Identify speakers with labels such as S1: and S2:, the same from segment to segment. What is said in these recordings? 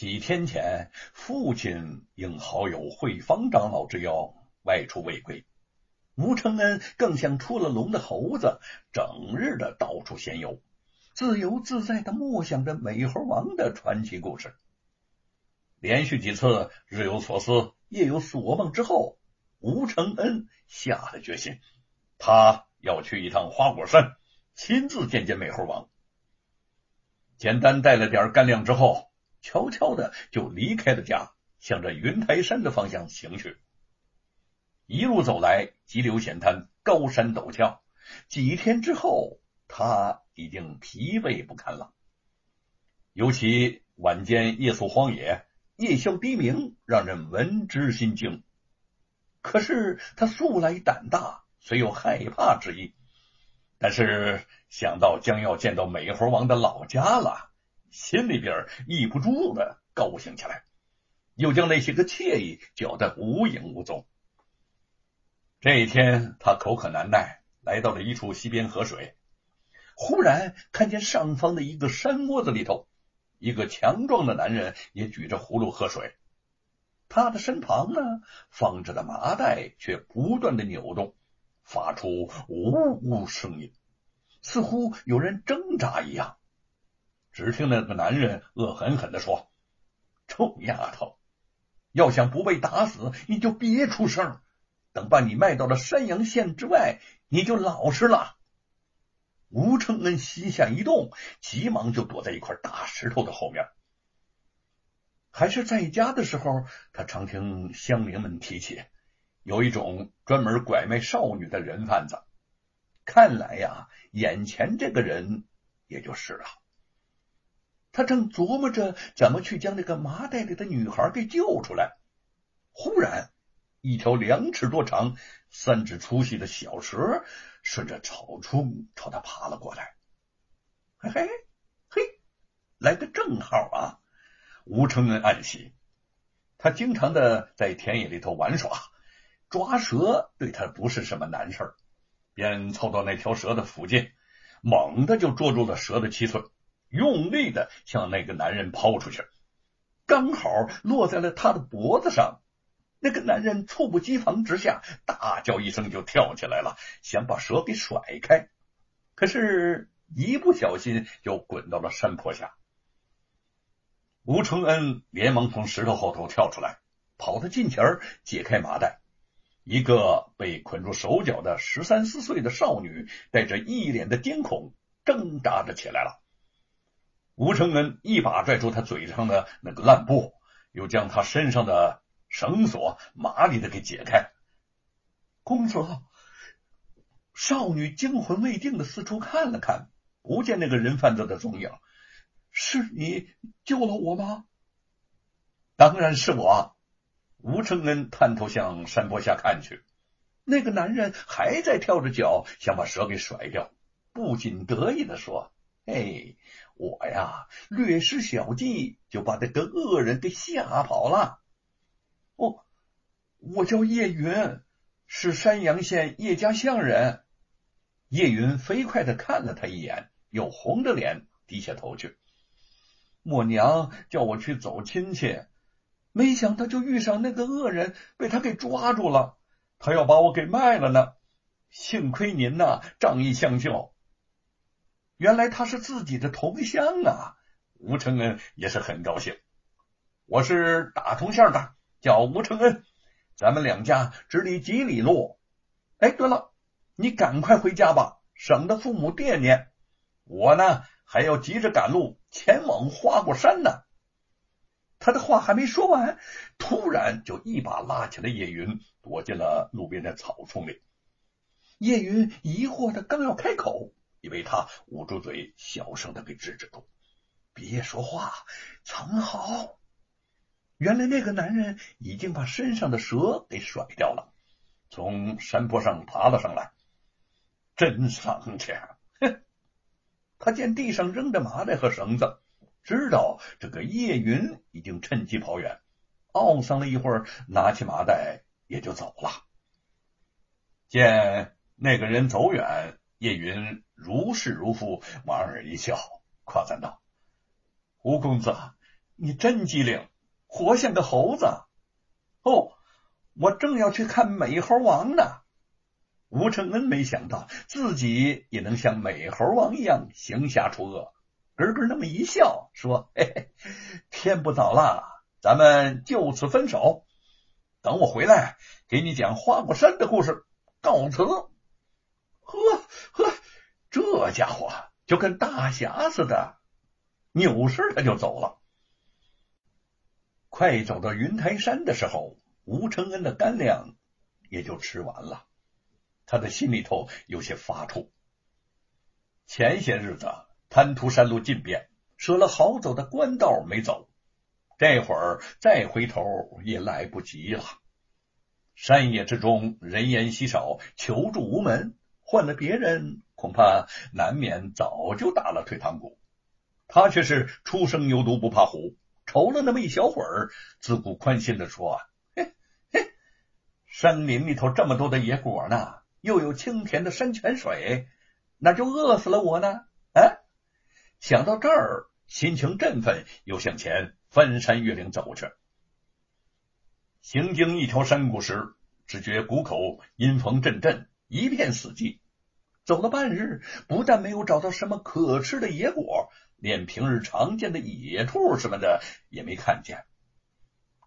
S1: 几天前，父亲应好友慧芳长老之邀外出未归，吴承恩更像出了笼的猴子，整日的到处闲游，自由自在的默想着美猴王的传奇故事。连续几次日有所思、夜有所梦之后，吴承恩下了决心，他要去一趟花果山，亲自见见美猴王。简单带了点干粮之后。悄悄的就离开了家，向着云台山的方向行去。一路走来，急流险滩，高山陡峭。几天之后，他已经疲惫不堪了。尤其晚间夜宿荒野，夜宵低鸣，让人闻之心惊。可是他素来胆大，虽有害怕之意，但是想到将要见到美猴王的老家了。心里边抑不住的高兴起来，又将那些个惬意搅得无影无踪。这一天，他口渴难耐，来到了一处溪边喝水，忽然看见上方的一个山窝子里头，一个强壮的男人也举着葫芦喝水，他的身旁呢放着的麻袋却不断的扭动，发出呜呜声音，似乎有人挣扎一样。只听那个男人恶狠狠的说：“臭丫头，要想不被打死，你就别出声。等把你卖到了山阳县之外，你就老实了。”吴承恩心下一动，急忙就躲在一块大石头的后面。还是在家的时候，他常听乡邻们提起，有一种专门拐卖少女的人贩子。看来呀，眼前这个人也就是了。他正琢磨着怎么去将那个麻袋里的女孩给救出来，忽然，一条两尺多长、三指粗细的小蛇顺着草丛朝他爬了过来。嘿嘿嘿，来个正好啊！吴承恩暗喜，他经常的在田野里头玩耍，抓蛇对他不是什么难事便凑到那条蛇的附近，猛地就捉住了蛇的七寸。用力的向那个男人抛出去，刚好落在了他的脖子上。那个男人猝不及防之下，大叫一声就跳起来了，想把蛇给甩开，可是，一不小心就滚到了山坡下。吴承恩连忙从石头后头跳出来，跑到近前解开麻袋，一个被捆住手脚的十三四岁的少女，带着一脸的惊恐，挣扎着起来了。吴承恩一把拽住他嘴上的那个烂布，又将他身上的绳索麻利的给解开。公子，少女惊魂未定的四处看了看，不见那个人贩子的踪影。是你救了我吗？当然是我。吴承恩探头向山坡下看去，那个男人还在跳着脚，想把蛇给甩掉，不仅得意的说：“嘿。”我呀，略施小计就把那个恶人给吓跑了。我我叫叶云，是山阳县叶家巷人。叶云飞快的看了他一眼，又红着脸低下头去。默娘叫我去走亲戚，没想到就遇上那个恶人，被他给抓住了。他要把我给卖了呢。幸亏您呐，仗义相救。原来他是自己的同乡啊！吴承恩也是很高兴。我是大同县的，叫吴承恩，咱们两家只离几里路。哎，对了，你赶快回家吧，省得父母惦念。我呢，还要急着赶路前往花果山呢。他的话还没说完，突然就一把拉起了叶云，躲进了路边的草丛里。叶云疑惑的刚要开口。以为他捂住嘴，小声的给制止住，别说话，藏好。原来那个男人已经把身上的蛇给甩掉了，从山坡上爬了上来，真丧气！哼！他见地上扔着麻袋和绳子，知道这个叶云已经趁机跑远，懊丧了一会儿，拿起麻袋也就走了。见那个人走远。叶云如释如负，莞尔一笑，夸赞道：“吴公子，你真机灵，活像个猴子。哦，我正要去看美猴王呢。吴承恩没想到自己也能像美猴王一样行侠除恶，咯咯那么一笑，说：“嘿嘿，天不早了，咱们就此分手。等我回来，给你讲花果山的故事。告辞。”这家伙就跟大侠似的，扭身他就走了。快走到云台山的时候，吴承恩的干粮也就吃完了。他的心里头有些发怵。前些日子贪图山路进便，舍了好走的官道没走，这会儿再回头也来不及了。山野之中人烟稀少，求助无门，换了别人恐怕难免早就打了退堂鼓。他却是初生牛犊不怕虎，愁了那么一小会儿，自顾宽心的说：“嘿嘿，山林里头这么多的野果呢。”又有清甜的山泉水，那就饿死了我呢！哎，想到这儿，心情振奋，又向前翻山越岭走去。行经一条山谷时，只觉谷口阴风阵阵，一片死寂。走了半日，不但没有找到什么可吃的野果，连平日常见的野兔什么的也没看见。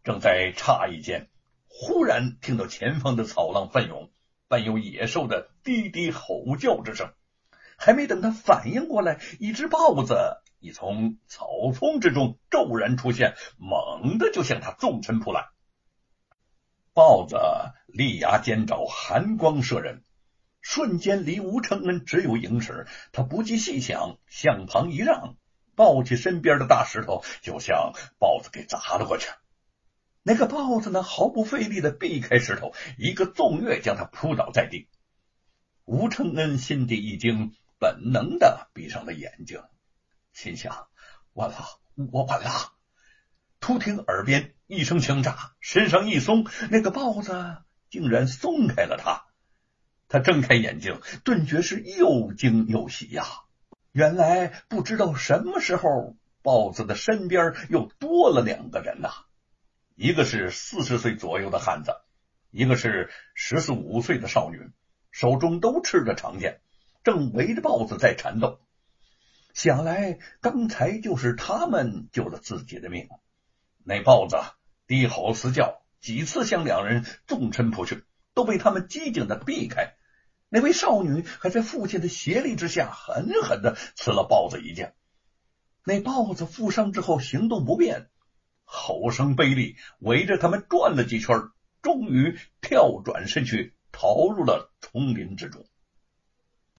S1: 正在诧异间，忽然听到前方的草浪翻涌。伴有野兽的低低吼叫之声，还没等他反应过来，一只豹子已从草丛之中骤然出现，猛地就向他纵身扑来。豹子利牙尖爪，寒光射人，瞬间离吴承恩只有影尺。他不计细想，向旁一让，抱起身边的大石头，就向豹子给砸了过去。那个豹子呢，毫不费力的避开石头，一个纵跃将他扑倒在地。吴承恩心底一惊，本能的闭上了眼睛，心想：完了，我完了！突听耳边一声枪炸，身上一松，那个豹子竟然松开了他。他睁开眼睛，顿觉是又惊又喜呀！原来不知道什么时候，豹子的身边又多了两个人呐。一个是四十岁左右的汉子，一个是十四五岁的少女，手中都持着长剑，正围着豹子在缠斗。想来刚才就是他们救了自己的命。那豹子低吼嘶叫，几次向两人纵身扑去，都被他们机警的避开。那位少女还在父亲的协力之下，狠狠的刺了豹子一剑。那豹子负伤之后行动不便。吼声悲厉，围着他们转了几圈，终于跳转身去，逃入了丛林之中。